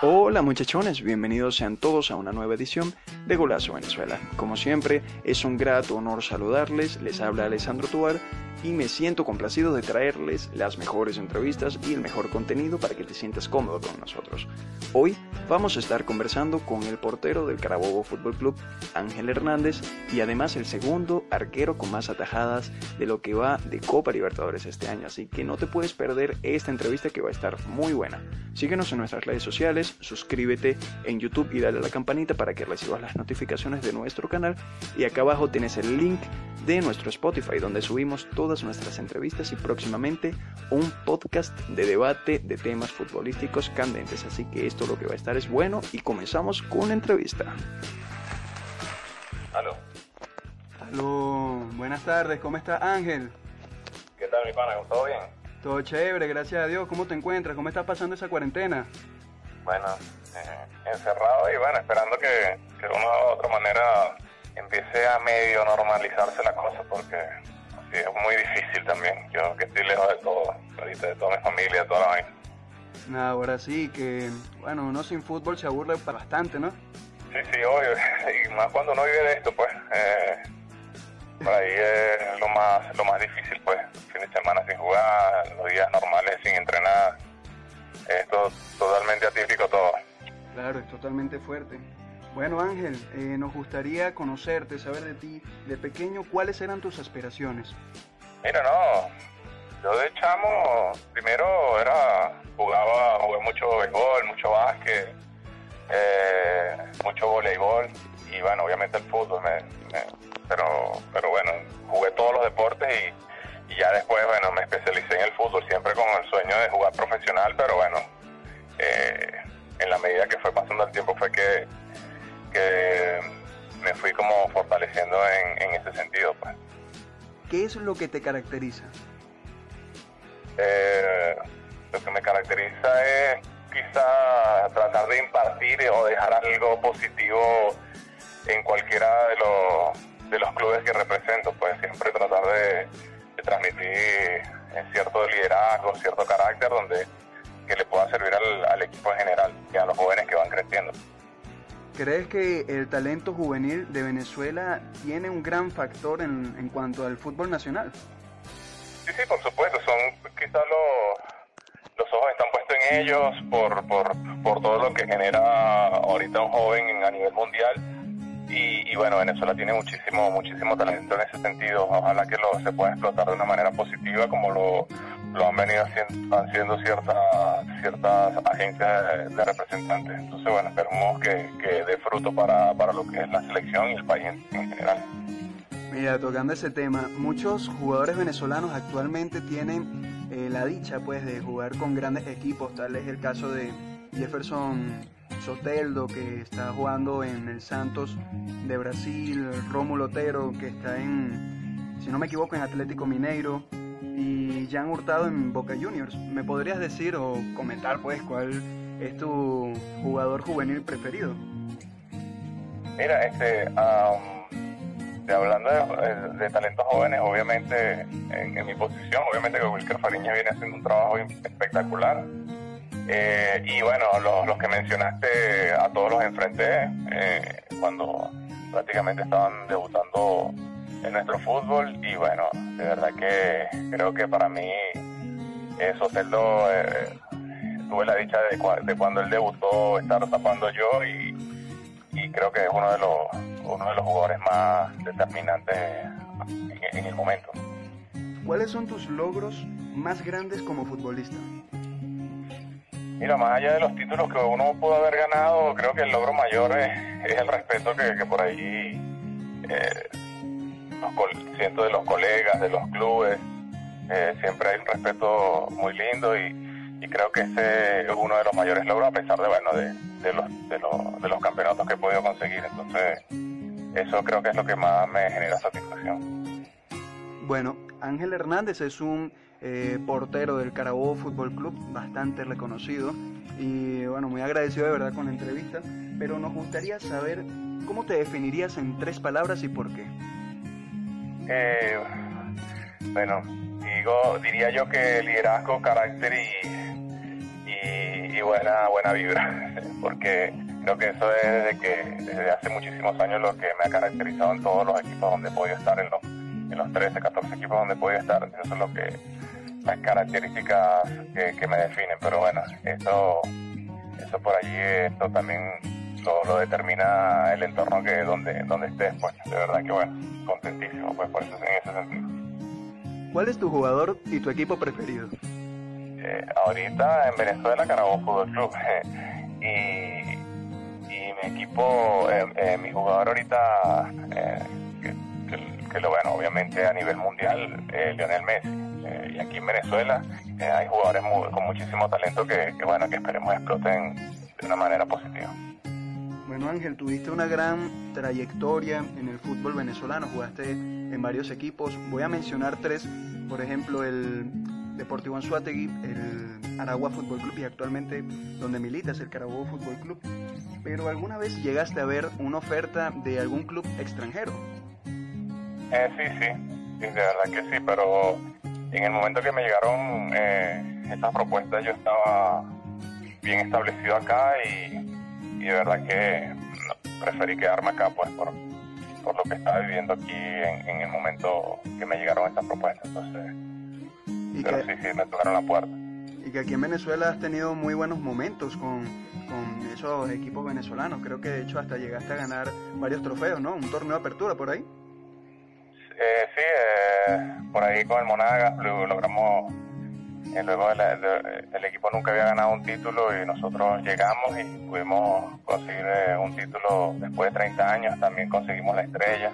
Hola muchachones, bienvenidos sean todos a una nueva edición de Golazo Venezuela. Como siempre, es un grato honor saludarles, les habla Alessandro Tuar y me siento complacido de traerles las mejores entrevistas y el mejor contenido para que te sientas cómodo con nosotros. Hoy vamos a estar conversando con el portero del Carabobo Fútbol Club, Ángel Hernández, y además el segundo arquero con más atajadas de lo que va de Copa Libertadores este año, así que no te puedes perder esta entrevista que va a estar muy buena. Síguenos en nuestras redes sociales, suscríbete en YouTube y dale a la campanita para que recibas las notificaciones de nuestro canal y acá abajo tienes el link de nuestro Spotify donde subimos todas nuestras entrevistas y próximamente un podcast de debate de temas futbolísticos candentes. Así que esto lo que va a estar es bueno y comenzamos con la entrevista. Aló. Aló, buenas tardes, ¿cómo está Ángel? ¿Qué tal, mi pana? ¿Todo bien? Todo chévere, gracias a Dios. ¿Cómo te encuentras? ¿Cómo está pasando esa cuarentena? Bueno, eh, encerrado y bueno, esperando que, que de una u otra manera empiece a medio normalizarse la cosa porque sí, es muy difícil también. Yo que estoy lejos de todo, ahorita de toda mi familia, de toda la vaina. Nada, ahora sí que, bueno, uno sin fútbol se aburre bastante, ¿no? Sí, sí, obvio. Y más cuando uno vive de esto, pues. Eh, por ahí es lo más, lo más difícil, pues. Fin de semana sin jugar, los días normales sin entrenar. Esto totalmente atípico todo. Claro, es totalmente fuerte. Bueno Ángel, eh, nos gustaría conocerte, saber de ti, de pequeño, cuáles eran tus aspiraciones. Mira, no, yo de chamo, primero era, jugaba, jugué mucho béisbol, mucho básquet, eh, mucho voleibol y bueno, obviamente el fútbol, me, me, pero, pero bueno, jugué todos los deportes y, y, ya después, bueno, me especialicé en el fútbol, siempre con el sueño de jugar profesional, pero bueno, eh, en la medida que fue pasando el tiempo fue que, que me fui como fortaleciendo en, en ese sentido, pues. ¿Qué es lo que te caracteriza? Eh, lo que me caracteriza es quizá tratar de impartir o dejar algo positivo en cualquiera de los, de los clubes que represento, pues siempre tratar de, de transmitir cierto liderazgo, cierto carácter donde que le pueda servir al, al, equipo en general y a los jóvenes que van creciendo. ¿Crees que el talento juvenil de Venezuela tiene un gran factor en, en cuanto al fútbol nacional? Sí, sí, por supuesto. Son quizás los, los ojos están puestos en ellos por, por, por todo lo que genera ahorita un joven a nivel mundial. Y, y, bueno, Venezuela tiene muchísimo, muchísimo talento en ese sentido. Ojalá que lo se pueda explotar de una manera positiva como lo, lo han venido haciendo, haciendo ciertas, ciertas agencias de, representantes. Entonces, bueno, esperemos que, que dé fruto para, para lo que es la selección y el país en, en general. Mira, tocando ese tema, muchos jugadores venezolanos actualmente tienen eh, la dicha pues de jugar con grandes equipos, tal es el caso de Jefferson Soteldo que está jugando en el Santos de Brasil, Rómulo Otero que está en, si no me equivoco, en Atlético Mineiro y Jan Hurtado en Boca Juniors. ¿Me podrías decir o comentar pues cuál es tu jugador juvenil preferido? Mira, este, um, hablando de, de, talentos jóvenes, obviamente en, mi posición, obviamente que Wilker Fariña viene haciendo un trabajo espectacular. Eh, y bueno, los, los, que mencionaste, a todos los enfrenté eh, cuando prácticamente estaban debutando en nuestro fútbol y bueno, de verdad que creo que para mí eh, Soteldo eh, tuve la dicha de, de, cuando él debutó estar tapando yo y, y, creo que es uno de los uno de los jugadores más determinantes en, en el momento. ¿Cuáles son tus logros más grandes como futbolista? Mira, más allá de los títulos que uno pudo haber ganado, creo que el logro mayor es, es el respeto que, que por ahí eh, los, siento de los colegas, de los clubes. Eh, siempre hay un respeto muy lindo y, creo que ese es uno de los mayores logros a pesar de bueno de, de, los, de, los, de los campeonatos que he podido conseguir. Entonces, eso creo que es lo que más me genera satisfacción. Bueno, Ángel Hernández es un eh, portero del Carabobo Fútbol Club, bastante reconocido y bueno, muy agradecido de verdad con la entrevista, pero nos gustaría saber cómo te definirías en tres palabras y por qué. Eh, bueno, digo, diría yo que liderazgo, carácter y, y, y buena, buena vibra, porque creo que eso es desde, que, desde hace muchísimos años lo que me ha caracterizado en todos los equipos donde he podido estar, en los, en los 13, 14 equipos donde he podido estar. Eso es lo que, las características que, me definen, pero bueno, eso, eso por allí, esto también lo, determina el entorno que donde, donde estés, pues de verdad que bueno, contentísimo, pues por eso en ese sentido. ¿Cuál es tu jugador y tu equipo preferido? Eh, ahorita en Venezuela Carabobo Fútbol Club y, y, mi equipo, eh, eh, mi jugador ahorita, que, lo bueno, obviamente a nivel mundial, Lionel Messi. y aquí en Venezuela hay jugadores con muchísimo talento que, que, bueno, que esperemos exploten de una manera positiva. Bueno Ángel, tuviste una gran trayectoria en el fútbol venezolano, jugaste en varios equipos. Voy a mencionar tres, por ejemplo el Deportivo Anzuategui, el Aragua Fútbol Club y actualmente donde militas el Carabobo Fútbol Club. Pero alguna vez llegaste a ver una oferta de algún club extranjero? Eh, sí, sí, de verdad que sí, pero en el momento que me llegaron eh, estas propuestas yo estaba bien establecido acá y, de verdad que preferí quedarme acá pues por, por lo que estaba viviendo aquí en, en el momento que me llegaron estas propuestas. Entonces, y que, sí, sí, me tocaron la puerta. Y que aquí en Venezuela has tenido muy buenos momentos con, con esos equipos venezolanos. Creo que de hecho hasta llegaste a ganar varios trofeos, ¿no? Un torneo de apertura por ahí. Eh, sí, eh, por ahí con el Monagas logramos, eh, luego el, equipo nunca había ganado un título y nosotros llegamos y pudimos conseguir eh, un título después de 30 años, también conseguimos la estrella.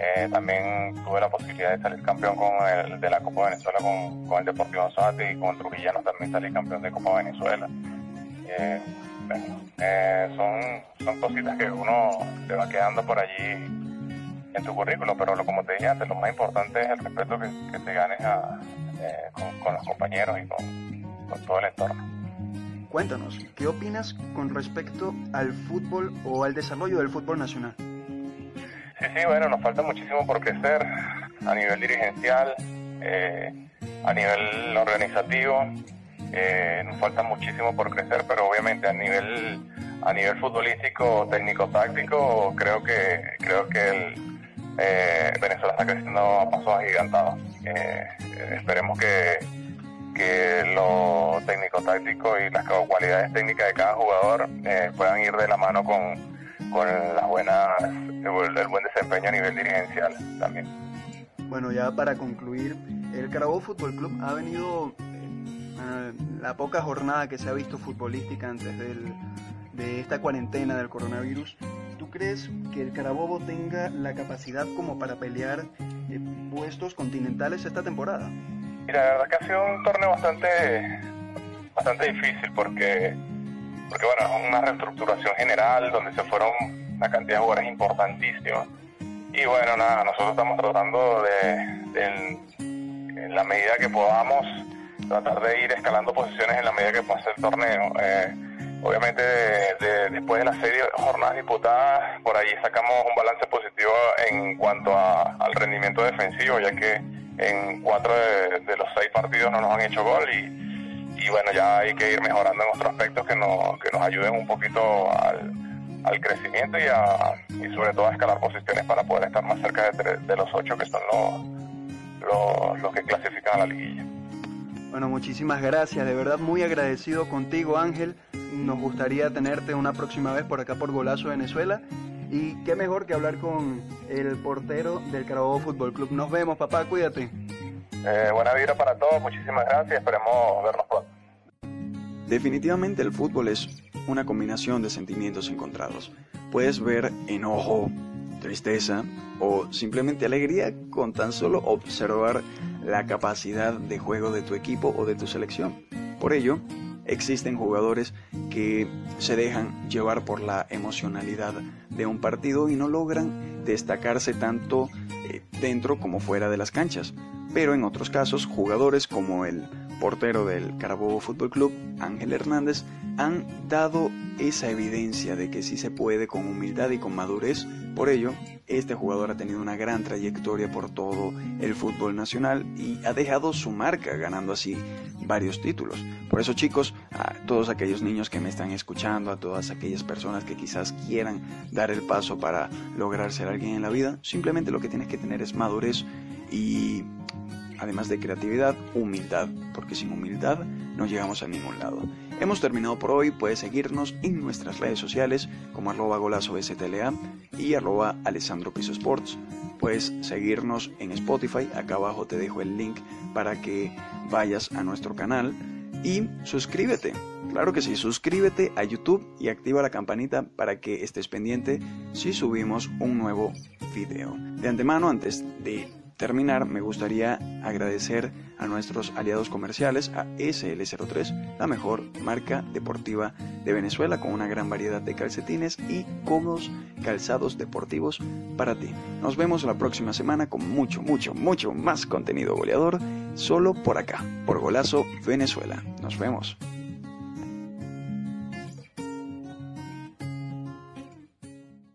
Eh, también tuve la posibilidad de salir campeón con el de la Copa Venezuela con, el Deportivo Anzuate y con Trujillano también salí campeón de Copa Venezuela. Eh, eh, son, son cositas que uno te va quedando por allí en tu currículo, pero lo, como te dije antes, lo más importante es el respeto que, te ganes con, los compañeros y con, con todo el entorno. Cuéntanos, ¿qué opinas con respecto al fútbol o al desarrollo del fútbol nacional? Sí, sí, bueno, nos falta muchísimo por crecer a nivel dirigencial, eh, a nivel organizativo, eh, nos falta muchísimo por crecer, pero obviamente a nivel a nivel futbolístico, técnico-táctico, creo que creo que el, eh, Venezuela está creciendo a pasos agigantados. esperemos que, que lo técnico-táctico y las cualidades técnicas de cada jugador puedan ir de la mano con con las buenas, el, buen desempeño a nivel dirigencial también. Bueno, ya para concluir, el Carabobo Fútbol Club ha venido eh, la poca jornada que se ha visto futbolística antes del, de esta cuarentena del coronavirus. ¿Tú crees que el Carabobo tenga la capacidad como para pelear eh, puestos continentales esta temporada? Mira, la verdad que ha sido un torneo bastante, bastante difícil porque porque bueno, es una reestructuración general donde se fueron una cantidad de jugadores importantísimos. Y bueno, nada, nosotros estamos tratando de, en la medida que podamos, tratar de ir escalando posiciones en la medida que pase el torneo. Eh, obviamente, después de las seis jornadas disputadas, por ahí sacamos un balance positivo en cuanto al rendimiento defensivo, ya que en cuatro de, de, los seis partidos no nos han hecho gol y bueno, ya hay que ir mejorando en otros aspectos que nos, que nos ayuden un poquito al, crecimiento y, a, y sobre todo a escalar posiciones para poder estar más cerca de, de los ocho que son los, los que clasifican a la liguilla. Bueno, muchísimas gracias, de verdad muy agradecido contigo Ángel. Nos gustaría tenerte una próxima vez por acá por Golazo Venezuela. Y qué mejor que hablar con el portero del Carabobo Fútbol Club. Nos vemos, papá, cuídate. Eh, buena vida para todos, muchísimas gracias, esperemos vernos pronto. Definitivamente el fútbol es una combinación de sentimientos encontrados. Puedes ver enojo, tristeza o simplemente alegría con tan solo observar la capacidad de juego de tu equipo o de tu selección. Por ello, existen jugadores que se dejan llevar por la emocionalidad de un partido y no logran destacarse tanto eh, dentro como fuera de las canchas pero en otros casos jugadores como el portero del Carabobo Fútbol Club, Ángel Hernández, han dado esa evidencia de que sí se puede con humildad y con madurez. Por ello, este jugador ha tenido una gran trayectoria por todo el fútbol nacional y ha dejado su marca ganando así varios títulos. Por eso chicos, a todos aquellos niños que me están escuchando, a todas aquellas personas que quizás quieran dar el paso para lograr ser alguien en la vida, simplemente lo que tienes que tener es madurez y además de creatividad, humildad, porque sin humildad no llegamos a ningún lado. Hemos terminado por hoy, puedes seguirnos en nuestras redes sociales como arroba golazo STLA y arroba Alessandro Piso Sports. Puedes seguirnos en Spotify, acá abajo te dejo el link para que vayas a nuestro canal y suscríbete. Claro que sí, suscríbete a YouTube y activa la campanita para que estés pendiente si subimos un nuevo video. De antemano, antes de terminar, me gustaría agradecer a nuestros aliados comerciales, a SL03, la mejor marca deportiva de Venezuela, con una gran variedad de calcetines y cómodos calzados deportivos para ti. Nos vemos la próxima semana con mucho, mucho, mucho más contenido goleador, solo por acá, por Golazo Venezuela. Nos vemos.